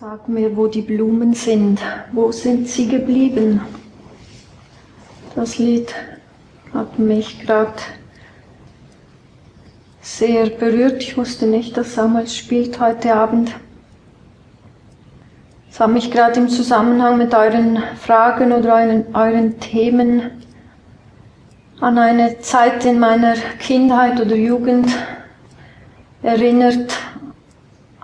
Sag mir, wo die Blumen sind. Wo sind sie geblieben? Das Lied hat mich gerade sehr berührt. Ich wusste nicht, dass Samuel spielt heute Abend. Es hat mich gerade im Zusammenhang mit euren Fragen oder euren, euren Themen an eine Zeit in meiner Kindheit oder Jugend erinnert,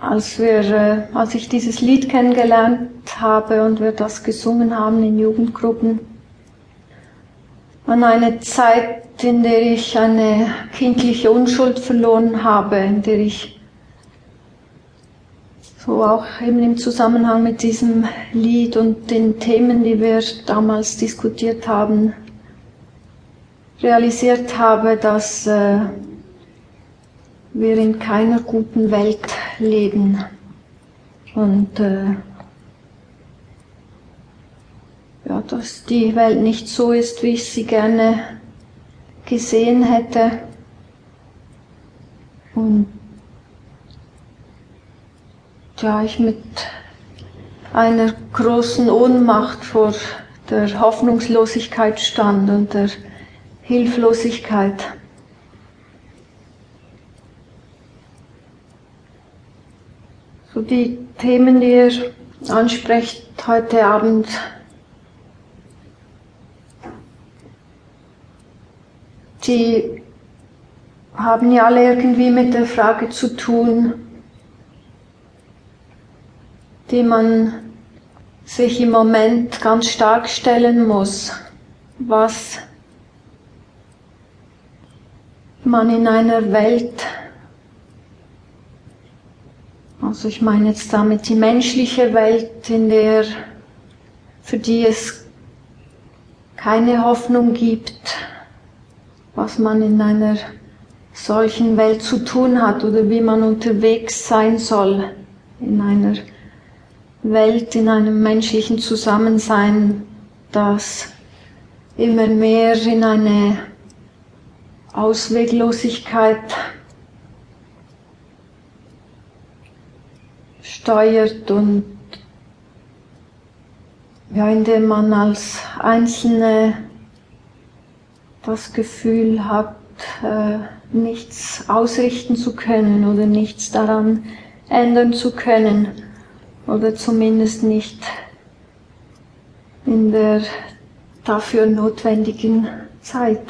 als wir, äh, als ich dieses Lied kennengelernt habe und wir das gesungen haben in Jugendgruppen, an eine Zeit, in der ich eine kindliche Unschuld verloren habe, in der ich so auch eben im Zusammenhang mit diesem Lied und den Themen, die wir damals diskutiert haben, realisiert habe, dass äh, wir in keiner guten Welt leben. Und äh, ja, dass die Welt nicht so ist, wie ich sie gerne gesehen hätte. Und ja, ich mit einer großen Ohnmacht vor der Hoffnungslosigkeit stand und der Hilflosigkeit. Die Themen, die ihr ansprecht heute Abend, die haben ja alle irgendwie mit der Frage zu tun, die man sich im Moment ganz stark stellen muss. Was man in einer Welt also ich meine jetzt damit die menschliche Welt, in der, für die es keine Hoffnung gibt, was man in einer solchen Welt zu tun hat oder wie man unterwegs sein soll in einer Welt, in einem menschlichen Zusammensein, das immer mehr in eine Ausweglosigkeit steuert und ja, indem man als Einzelne das Gefühl hat, äh, nichts ausrichten zu können oder nichts daran ändern zu können oder zumindest nicht in der dafür notwendigen Zeit.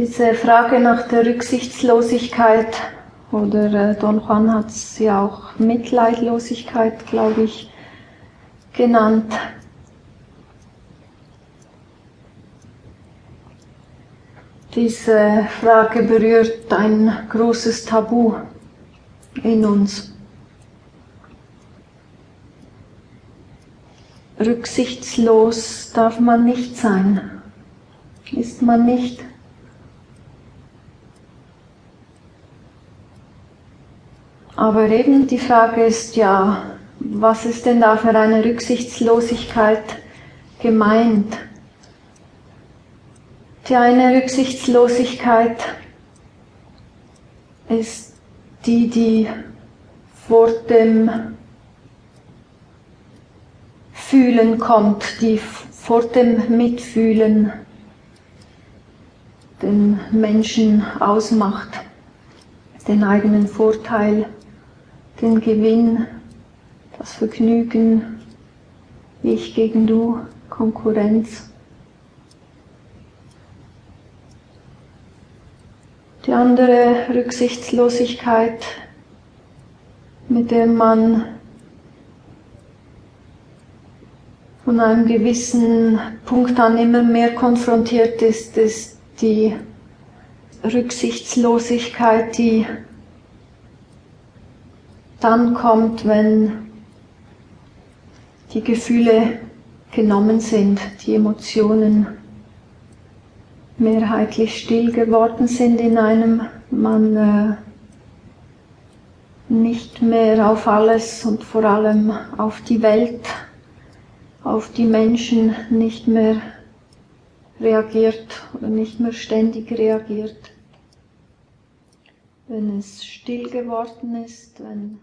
Diese Frage nach der Rücksichtslosigkeit oder äh, Don Juan hat es ja auch Mitleidlosigkeit, glaube ich, genannt. Diese Frage berührt ein großes Tabu in uns. Rücksichtslos darf man nicht sein, ist man nicht. Aber eben die Frage ist ja, was ist denn da für eine Rücksichtslosigkeit gemeint? Die eine Rücksichtslosigkeit ist die, die vor dem Fühlen kommt, die vor dem Mitfühlen den Menschen ausmacht, den eigenen Vorteil den Gewinn, das Vergnügen, ich gegen du, Konkurrenz. Die andere Rücksichtslosigkeit, mit der man von einem gewissen Punkt an immer mehr konfrontiert ist, ist die Rücksichtslosigkeit, die dann kommt, wenn die Gefühle genommen sind, die Emotionen mehrheitlich still geworden sind in einem, man äh, nicht mehr auf alles und vor allem auf die Welt, auf die Menschen nicht mehr reagiert oder nicht mehr ständig reagiert. wenn es still geworden ist, wenn